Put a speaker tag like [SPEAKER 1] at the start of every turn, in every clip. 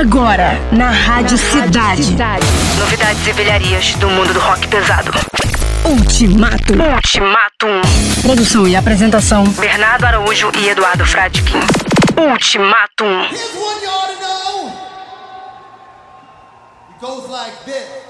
[SPEAKER 1] Agora, na Rádio Cidade.
[SPEAKER 2] Novidades e velharias do mundo do rock pesado.
[SPEAKER 1] Ultimato.
[SPEAKER 2] Ultimatum.
[SPEAKER 1] Produção e apresentação.
[SPEAKER 2] Bernardo Araújo e Eduardo Fradkin. Ultimatum.
[SPEAKER 3] Here's one you ought to know. It goes like this.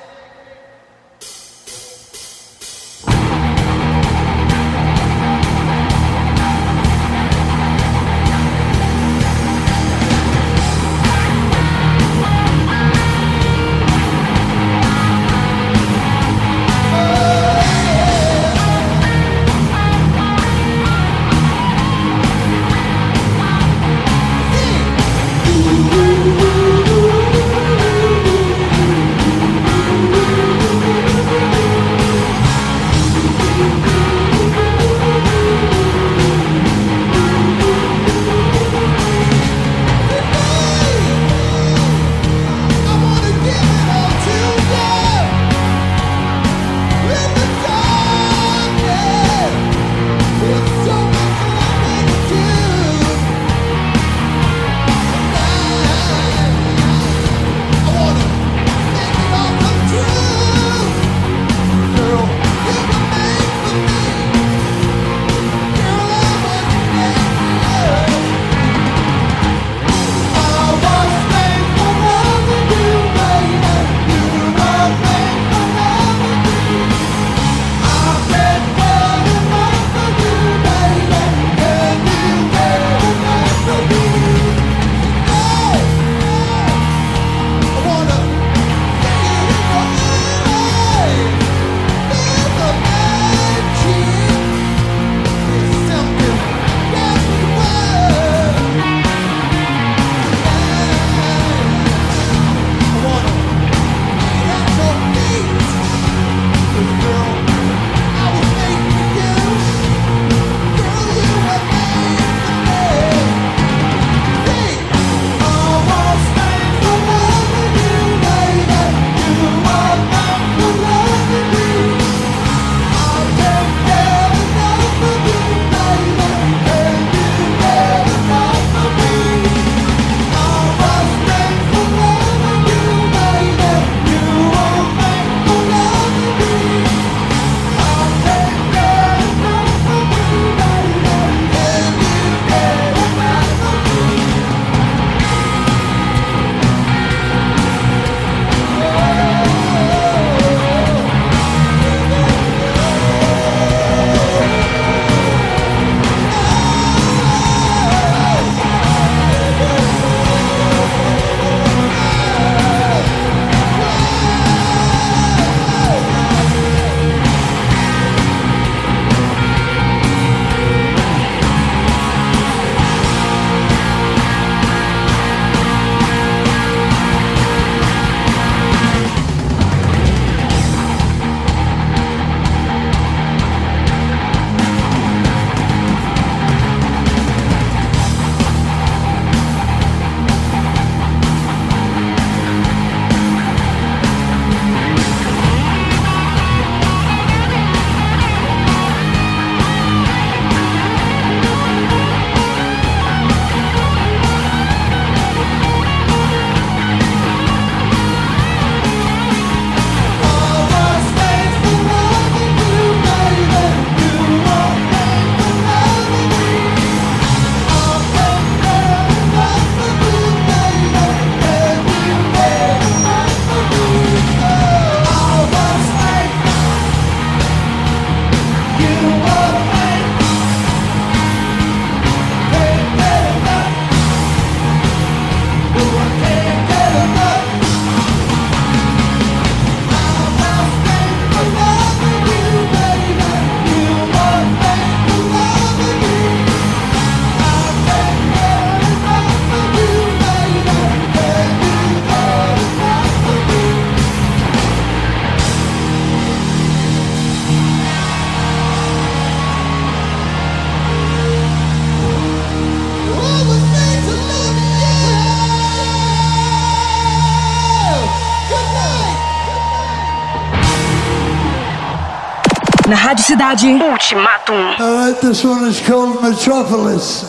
[SPEAKER 1] Cidade.
[SPEAKER 2] Ultimatum.
[SPEAKER 3] All right, this one is called Metropolis.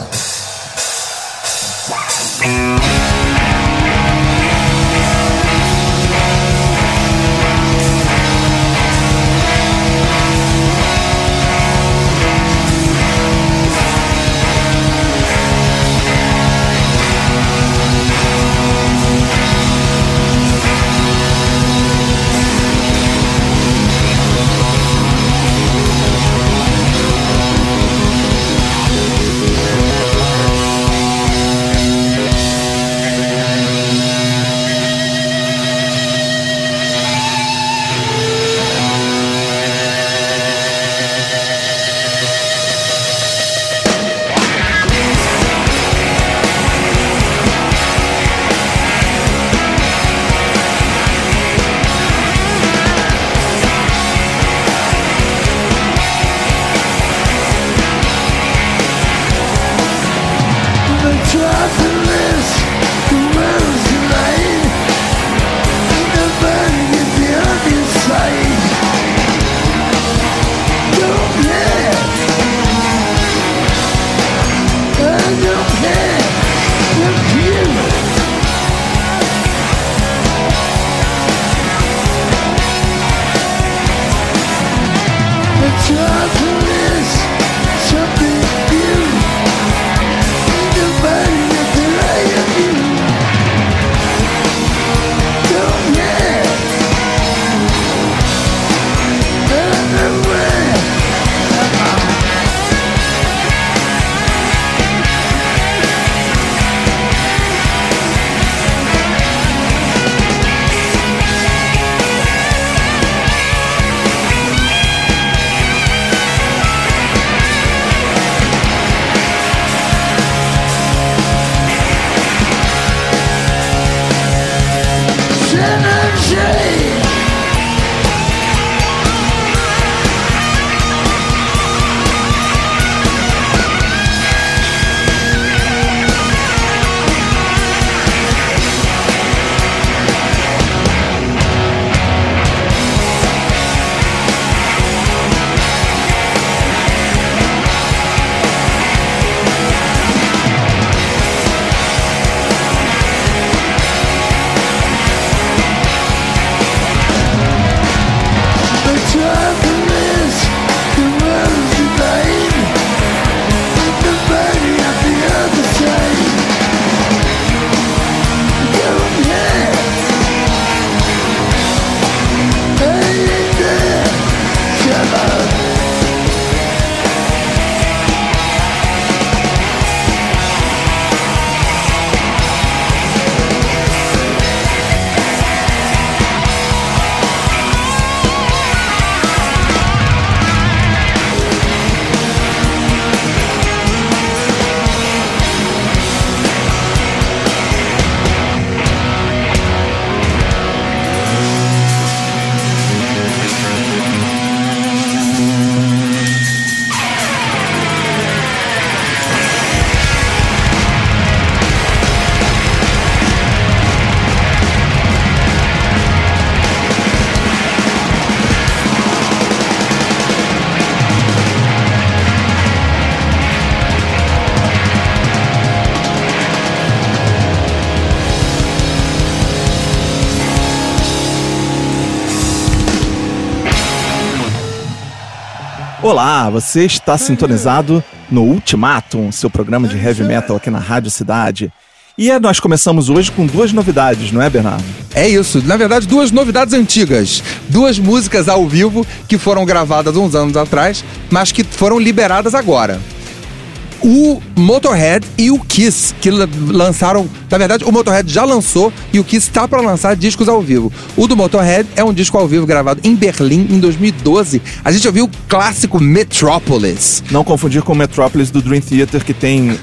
[SPEAKER 4] Olá, você está sintonizado no Ultimatum, seu programa de heavy metal aqui na Rádio Cidade. E é, nós começamos hoje com duas novidades, não é, Bernardo?
[SPEAKER 5] É isso, na verdade, duas novidades antigas. Duas músicas ao vivo que foram gravadas uns anos atrás, mas que foram liberadas agora. O Motorhead e o Kiss, que la- lançaram. Na verdade, o Motorhead já lançou e o Kiss está para lançar discos ao vivo. O do Motorhead é um disco ao vivo gravado em Berlim em 2012. A gente ouviu o clássico Metropolis.
[SPEAKER 4] Não confundir com o Metropolis do Dream Theater, que tem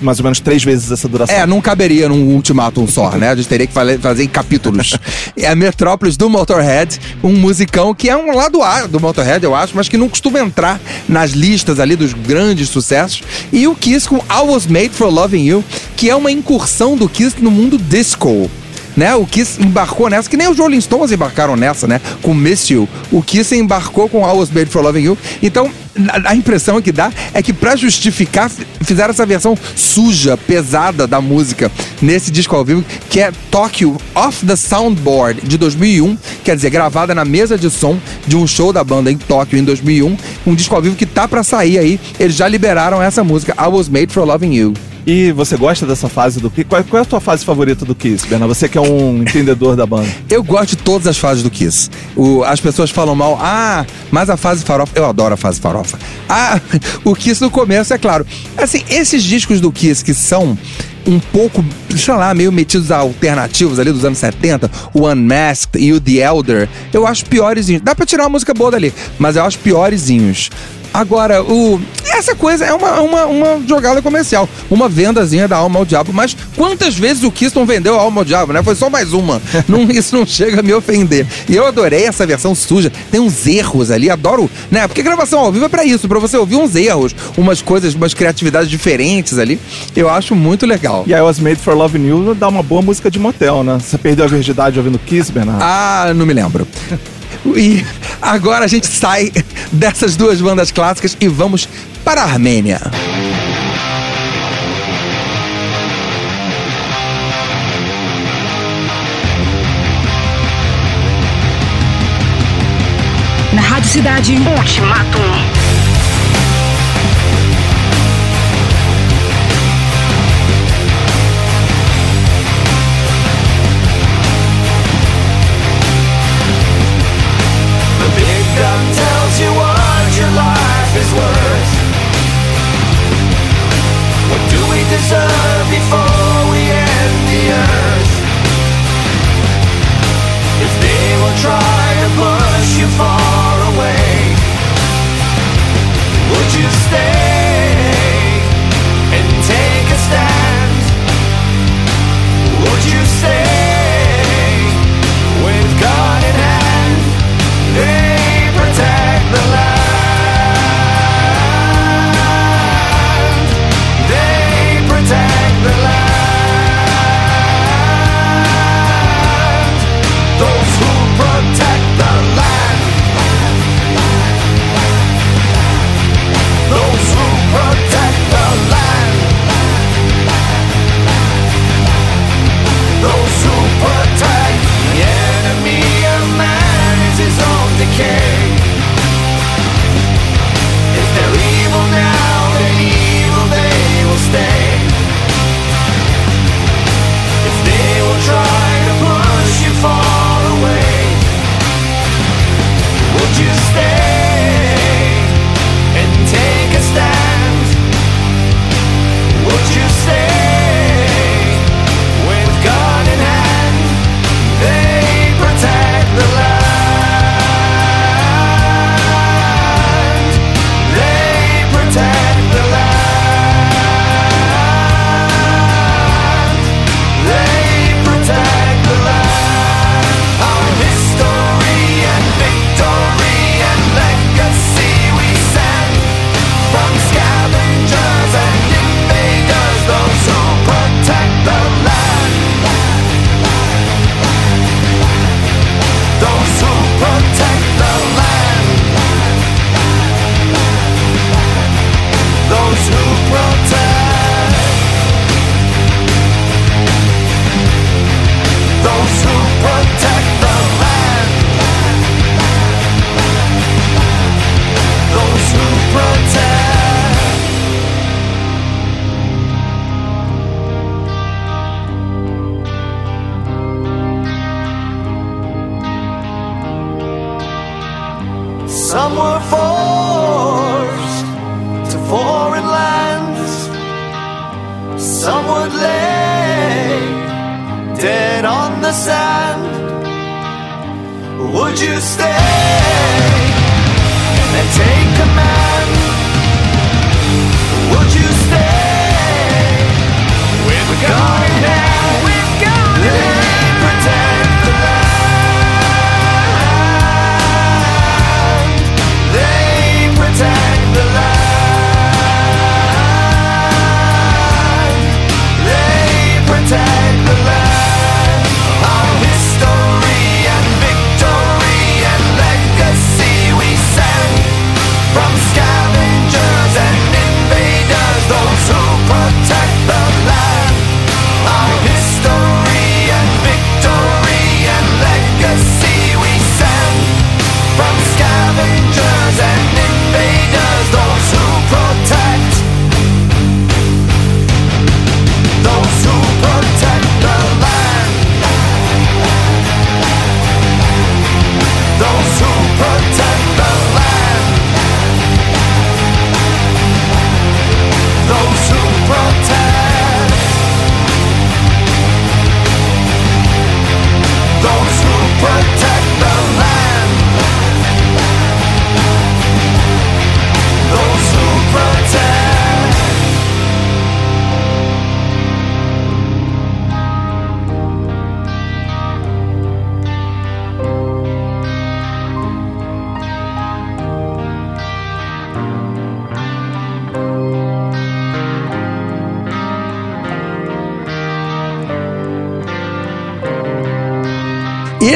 [SPEAKER 4] mais ou menos três vezes essa duração.
[SPEAKER 5] É, não caberia num ultimátum só, né? A gente teria que fazer em capítulos. é a Metrópolis do Motorhead, um musicão que é um lado A do Motorhead, eu acho, mas que não costuma entrar nas listas ali dos grandes sucessos. E o Kiss com I Was Made for Loving You, que é uma incursão do Kiss no mundo disco. Né, o Kiss embarcou nessa, que nem os Rolling Stones embarcaram nessa, né? Com Miss You. O Kiss embarcou com I Was Made for Loving You. Então, a impressão que dá é que pra justificar, fizeram essa versão suja, pesada da música nesse disco ao vivo, que é Tokyo Off the Soundboard de 2001, quer dizer, gravada na mesa de som de um show da banda em Tóquio em 2001, um disco ao vivo que tá pra sair aí. Eles já liberaram essa música, I Was Made for Loving You.
[SPEAKER 4] E você gosta dessa fase do Kiss? Qual, qual é a tua fase favorita do Kiss, Bernardo? Você que é um entendedor da banda.
[SPEAKER 5] Eu gosto de todas as fases do Kiss. O- as pessoas falam mal, ah, mas a fase farofa. Eu adoro a fase farofa. Ah, o Kiss no começo, é claro. Assim, esses discos do Kiss que são um pouco, sei lá, meio metidos a alternativos ali dos anos 70, o Unmasked e o The Elder, eu acho piorzinhos. Dá pra tirar uma música boa dali, mas eu acho piorzinhos. Agora, o, essa coisa é uma, uma, uma jogada comercial, uma vendazinha da alma ao diabo. Mas quantas vezes o não vendeu a alma ao diabo, né? Foi só mais uma. Não, isso não chega a me ofender. E eu adorei essa versão suja. Tem uns erros ali, adoro, né? Porque gravação ao vivo é pra isso, pra você ouvir uns erros, umas coisas, umas criatividades diferentes ali. Eu acho muito legal.
[SPEAKER 4] E I Was Made for Loving You dá uma boa música de motel, né? Você perdeu a virgindade ouvindo Kiss, Bernardo?
[SPEAKER 5] Ah, não me lembro. E agora a gente sai dessas duas bandas clássicas e vamos para a Armênia.
[SPEAKER 1] Na Rádio Cidade.
[SPEAKER 2] Ultimatum.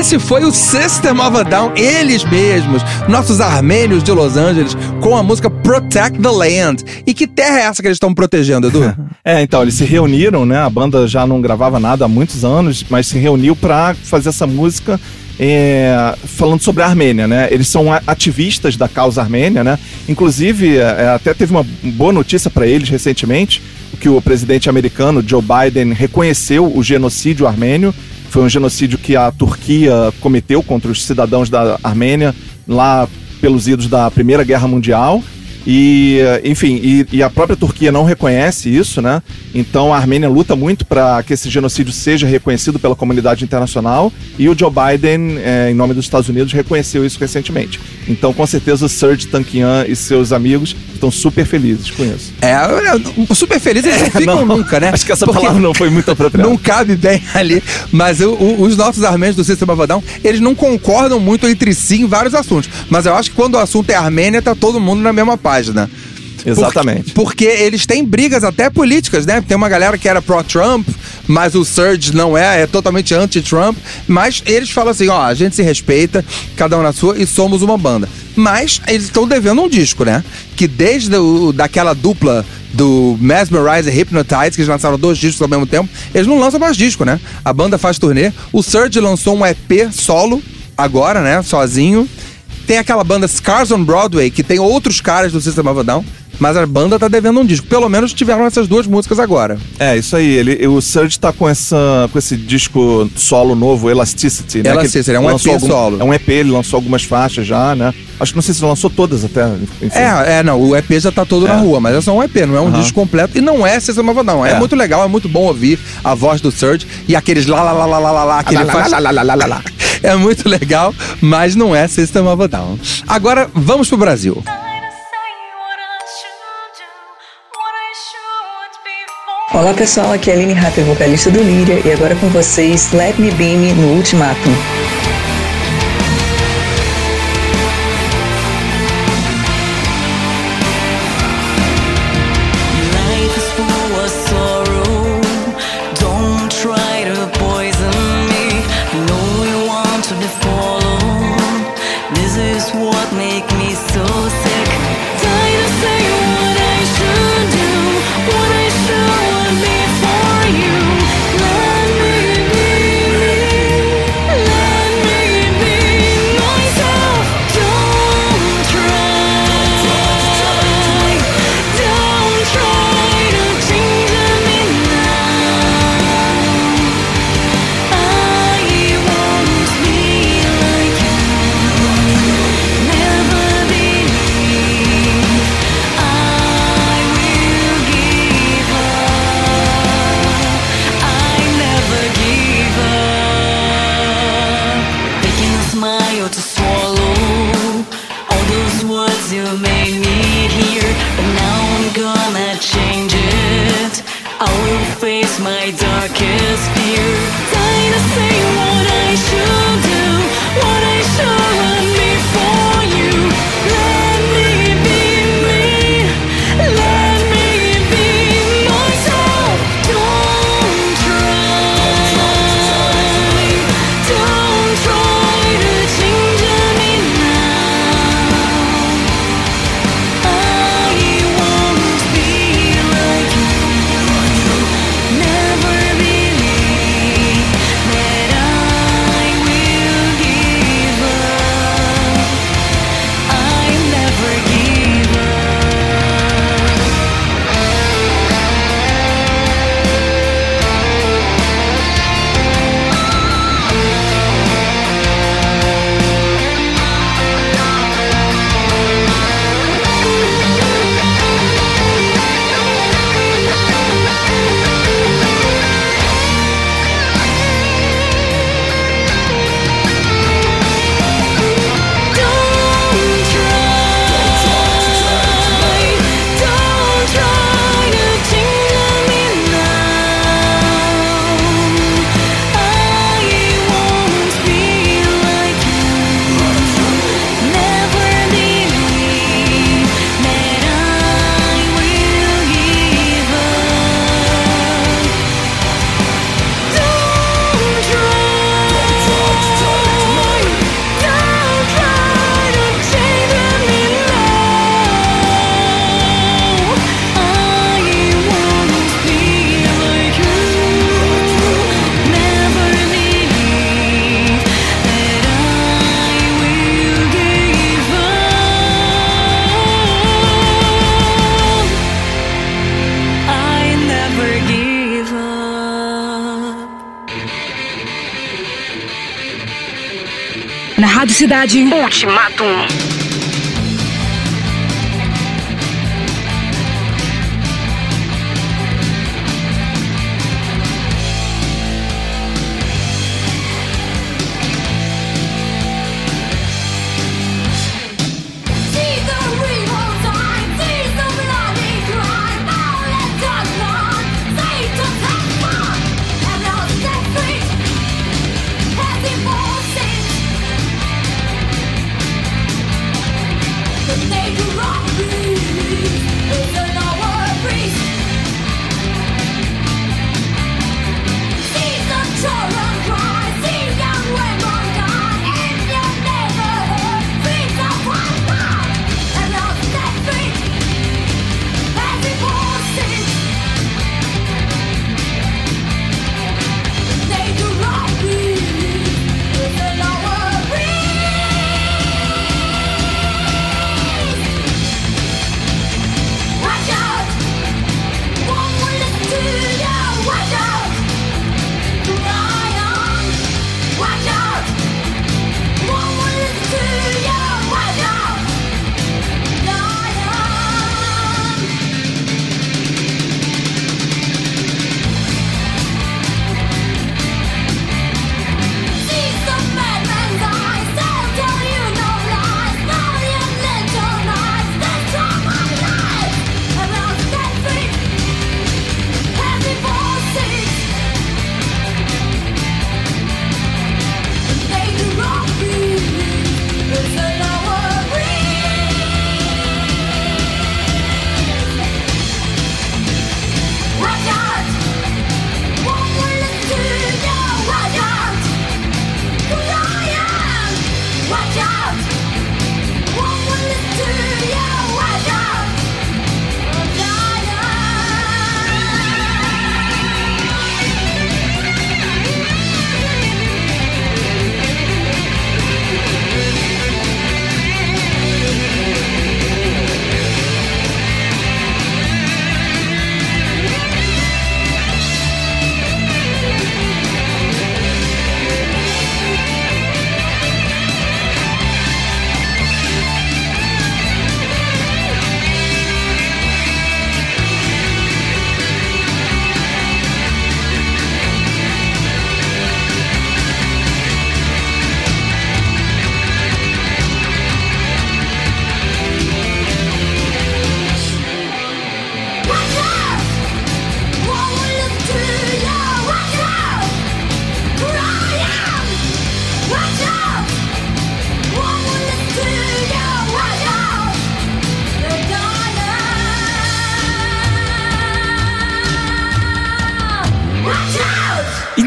[SPEAKER 5] Esse foi o System of a Down, eles mesmos, nossos armênios de Los Angeles, com a música Protect the Land. E que terra é essa que eles estão protegendo, Edu?
[SPEAKER 4] É, então, eles se reuniram, né? A banda já não gravava nada há muitos anos, mas se reuniu pra fazer essa música é, falando sobre a Armênia, né? Eles são ativistas da causa armênia, né? Inclusive, é, até teve uma boa notícia para eles recentemente, que o presidente americano Joe Biden reconheceu o genocídio armênio. Foi um genocídio que a Turquia cometeu contra os cidadãos da Armênia lá pelos idos da Primeira Guerra Mundial. E, eh, enfim, e, e a própria Turquia não reconhece isso, né? Então a Armênia luta muito para que esse genocídio seja reconhecido pela comunidade internacional e o Joe Biden, eh, em nome dos Estados Unidos, reconheceu isso recentemente. Então, com certeza, o Serge Tankian e seus amigos estão super felizes com isso.
[SPEAKER 5] É, é, super feliz eles não ficam
[SPEAKER 4] Não,
[SPEAKER 5] nunca, né?
[SPEAKER 4] Acho que essa
[SPEAKER 5] Porque
[SPEAKER 4] palavra não foi muito apropriada.
[SPEAKER 5] Não cabe bem ali. Mas o- o- os nossos armênios do Sistema Down, eles não concordam muito entre si em vários assuntos. Mas eu acho que quando o assunto é Armênia, tá todo mundo na mesma página.
[SPEAKER 4] Exatamente.
[SPEAKER 5] Por- porque eles têm brigas até políticas, né? Tem uma galera que era pró-Trump, mas o Surge não é, é totalmente anti-Trump. Mas eles falam assim: ó, a gente se respeita, cada um na sua, e somos uma banda. Mas eles estão devendo um disco, né? Que desde o, daquela dupla do Mesmerize e Hypnotize, que eles lançaram dois discos ao mesmo tempo, eles não lançam mais disco, né? A banda faz turnê. O Surge lançou um EP solo, agora, né? Sozinho. Tem aquela banda Scars on Broadway, que tem outros caras do System of a Down, mas a banda tá devendo um disco. Pelo menos tiveram essas duas músicas agora.
[SPEAKER 4] É, isso aí. Ele, o Surge tá com, essa, com esse disco solo novo, Elasticity, né?
[SPEAKER 5] Elasticity, é um EP solo.
[SPEAKER 4] É um EP, ele lançou algumas faixas já, né? Acho que não sei se lançou todas até. Enfim.
[SPEAKER 5] É, é, não, o EP já tá todo na
[SPEAKER 4] É.
[SPEAKER 5] rua, mas é só um EP, não é um
[SPEAKER 4] Aham.
[SPEAKER 5] disco completo e não é System of a Down. É.
[SPEAKER 4] É.
[SPEAKER 5] muito legal, é muito bom ouvir a voz do Surge e aqueles lá, lá, lá, lá, lá, lá, lá, que ele faz. É muito legal, mas não é System of a Down. Agora, vamos pro Brasil.
[SPEAKER 1] Olá pessoal, aqui é a Aline Rapper, vocalista do Líria, e agora com vocês Let Me Be Me no Ultimatum.
[SPEAKER 6] Cidade.
[SPEAKER 2] Ultimatum.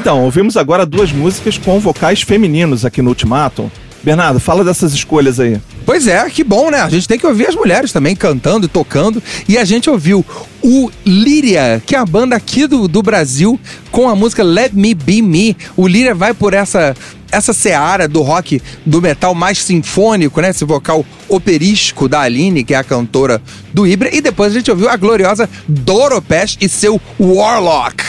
[SPEAKER 4] Então, ouvimos agora duas músicas com vocais femininos aqui no Ultimatum. Bernardo, fala dessas escolhas aí.
[SPEAKER 5] Pois é, que bom, né? A gente tem que ouvir as mulheres também cantando e tocando. E a gente ouviu o Líria, que é a banda aqui do, do Brasil, com a música Let Me Be Me. O Líria vai por essa essa seara do rock, do metal mais sinfônico, né? Esse vocal operístico da Aline, que é a cantora do Ibra. E depois a gente ouviu a gloriosa Doro Pesch e seu Warlock.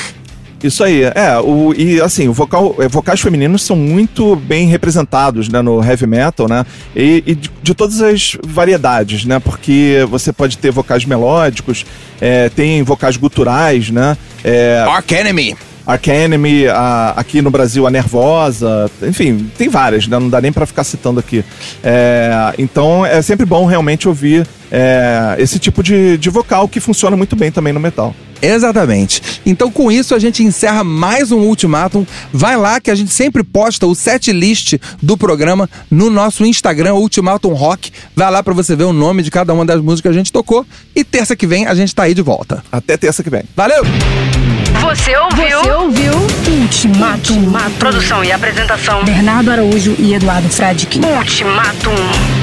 [SPEAKER 4] Isso aí, é, o, e assim, o vocal, é, vocais femininos são muito bem representados, né, no heavy metal, né, e, e de, de todas as variedades, né, porque você pode ter vocais melódicos, é, tem vocais guturais, né, é,
[SPEAKER 5] Ark Enemy.
[SPEAKER 4] Ark Enemy, a- aqui no Brasil a Nervosa, enfim, tem várias, né? não dá nem pra ficar citando aqui. É, então é sempre bom realmente ouvir é, esse tipo de, de vocal que funciona muito bem também no metal.
[SPEAKER 5] Exatamente. Então, com isso, a gente encerra mais um Ultimatum. Vai lá que a gente sempre posta o set list do programa no nosso Instagram, Ultimatum Rock. Vai lá pra você ver o nome de cada uma das músicas que a gente tocou. E terça que vem a gente tá aí de volta.
[SPEAKER 4] Até terça que vem.
[SPEAKER 5] Valeu!
[SPEAKER 2] Você ouviu?
[SPEAKER 6] Você ouviu Ultimatum.
[SPEAKER 2] Produção e apresentação.
[SPEAKER 6] Bernardo Araújo e Eduardo Fradkin.
[SPEAKER 2] Ultimatum.